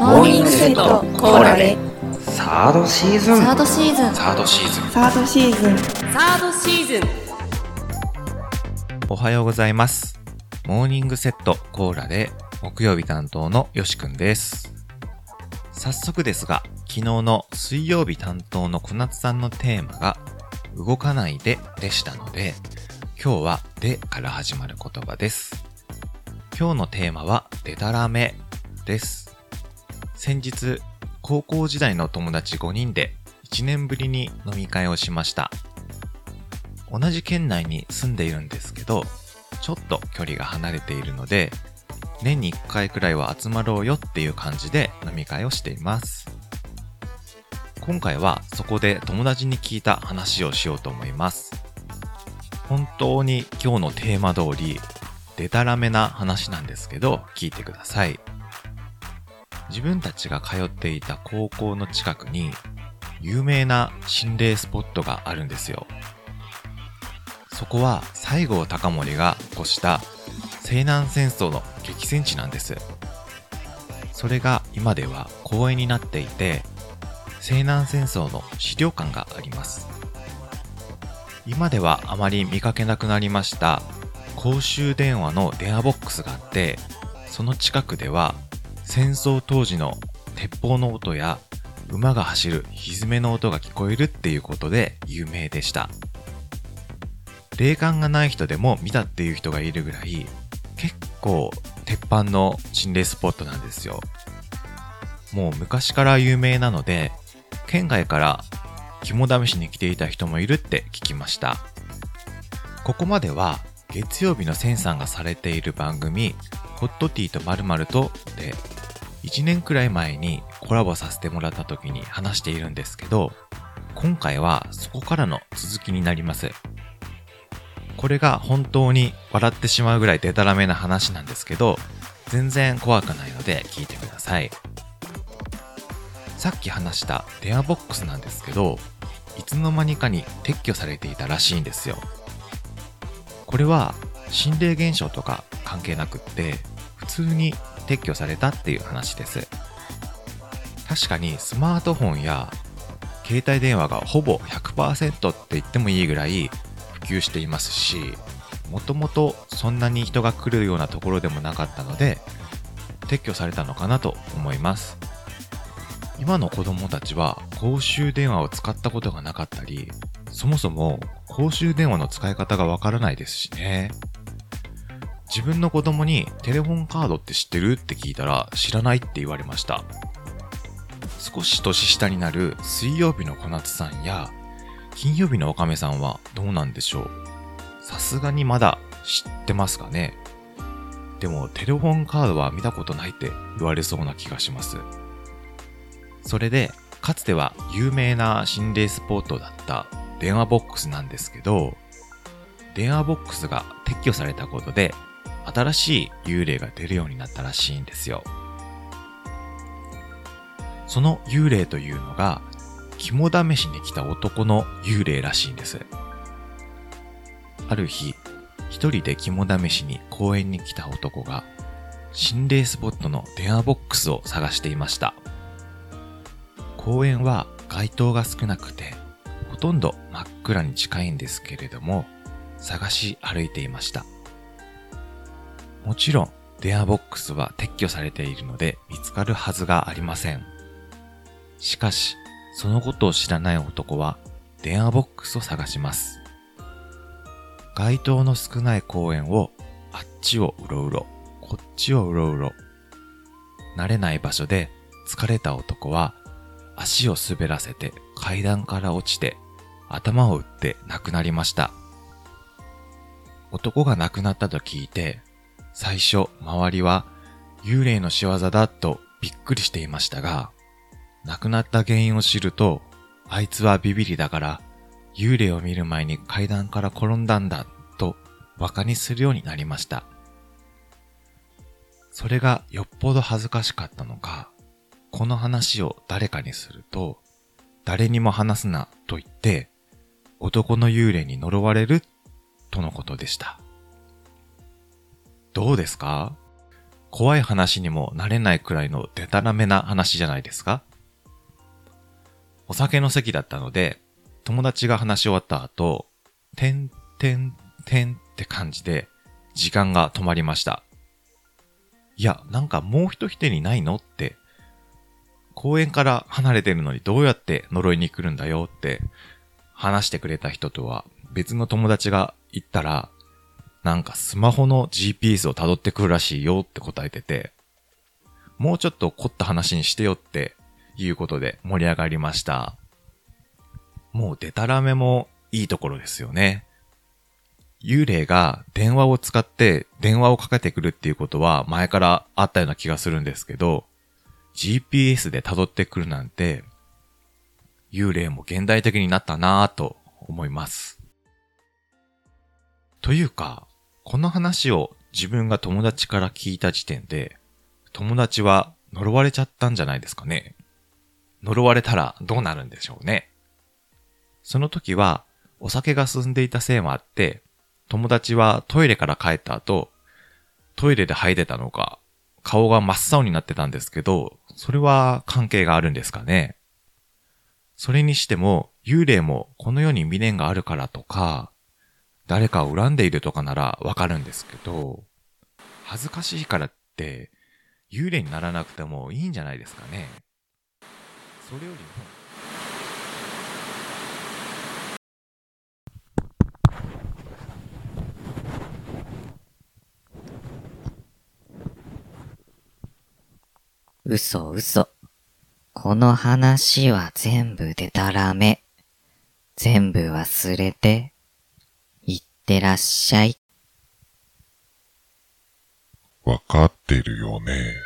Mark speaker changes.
Speaker 1: モーニングセットコーラで
Speaker 2: サードシーズン
Speaker 3: サードシーズン
Speaker 2: サードシーズン
Speaker 1: サードシーズン
Speaker 3: サードシーズン
Speaker 4: おはようございます。モーニングセットコーラで木曜日担当のよしくんです。早速ですが、昨日の水曜日担当の小夏さんのテーマが動かないででしたので、今日はでから始まる言葉です。今日のテーマはデタラメです。先日、高校時代の友達5人で1年ぶりに飲み会をしました。同じ県内に住んでいるんですけど、ちょっと距離が離れているので、年に1回くらいは集まろうよっていう感じで飲み会をしています。今回はそこで友達に聞いた話をしようと思います。本当に今日のテーマ通り、デタラメな話なんですけど、聞いてください。自分たちが通っていた高校の近くに、有名な心霊スポットがあるんですよ。そこは西郷隆盛が起こした西南戦争の激戦地なんです。それが今では公園になっていて、西南戦争の資料館があります。今ではあまり見かけなくなりました公衆電話の電話ボックスがあって、その近くでは戦争当時の鉄砲の音や馬が走る蹄の音が聞こえるっていうことで有名でした。霊感がない人でも見たっていう人がいるぐらい結構鉄板の心霊スポットなんですよ。もう昔から有名なので県外から肝試しに来ていた人もいるって聞きました。ここまでは月曜日のセンさんがされている番組ホットティーとまるとで1年くらい前にコラボさせてもらった時に話しているんですけど今回はそこからの続きになります。これが本当に笑ってしまうぐらいデタラメな話なんですけど、全然怖くないので聞いてください。さっき話した電話ボックスなんですけど、いつの間にかに撤去されていたらしいんですよ。これは心霊現象とか関係なくって、普通に撤去されたっていう話です。確かにスマートフォンや携帯電話がほぼ100%って言ってもいいぐらい普及していますしもともとそんなに人が来るようなところでもなかったので撤去されたのかなと思います今の子供たちは公衆電話を使ったことがなかったりそもそも公衆電話の使い方がわからないですしね自分の子供にテレホンカードって知ってる？って聞いたら知らないって言われました。少し年下になる水曜日の小夏さんや金曜日のおかめさんはどうなんでしょう？さすがにまだ知ってますかね？でもテレフォンカードは見たことないって言われそうな気がします。それで、かつては有名な心霊スポットだった電話ボックスなんですけど、電話ボックスが撤去されたことで、新しい幽霊が出るようになったらしいんですよ。その幽霊というのが、肝試しに来た男の幽霊らしいんです。ある日、一人で肝試しに公園に来た男が、心霊スポットの電話ボックスを探していました。公園は街灯が少なくて、ほとんど真っ暗に近いんですけれども、探し歩いていました。もちろん、電話ボックスは撤去されているので見つかるはずがありません。しかし、そのことを知らない男は電話ボックスを探します。街灯の少ない公園をあっちをうろうろ、こっちをうろうろ。慣れない場所で疲れた男は足を滑らせて階段から落ちて頭を打って亡くなりました。男が亡くなったと聞いて、最初周りは幽霊の仕業だとびっくりしていましたが、亡くなった原因を知ると、あいつはビビりだから幽霊を見る前に階段から転んだんだと馬鹿にするようになりました。それがよっぽど恥ずかしかったのか、この話を誰かにすると、誰にも話すなと言って、男の幽霊に呪われるとのことでした。どうですか？怖い話にもなれないくらいのデタラメな話じゃないですか？お酒の席だったので、友達が話し終わった後、てんてんてんって感じで、時間が止まりました。いや、なんかもう一人にないの？って、公園から離れてるのにどうやって呪いに来るんだよ？って話してくれた人とは別の友達が言ったら、なんかスマホの GPS を辿ってくるらしいよって答えてて、もうちょっと凝った話にしてよっていうことで盛り上がりました。もうデタラメもいいところですよね。幽霊が電話を使って電話をかけてくるっていうことは前からあったような気がするんですけど、GPS で辿ってくるなんて、幽霊も現代的になったなぁと思います。というか、この話を自分が友達から聞いた時点で、友達は呪われちゃったんじゃないですかね。呪われたらどうなるんでしょうね。その時は、お酒が進んでいたせいもあって、友達はトイレから帰った後、トイレで吐いてたのか、顔が真っ青になってたんですけど、それは関係があるんですかね。それにしても、幽霊もこの世に未練があるからとか、誰かを恨んでいるとかならわかるんですけど、恥ずかしいからって、幽霊にならなくてもいいんじゃないですかね。それよりも、
Speaker 1: 嘘嘘。この話は全部でたらめ。全部忘れて。ってらっしゃい。
Speaker 3: わかってるよね。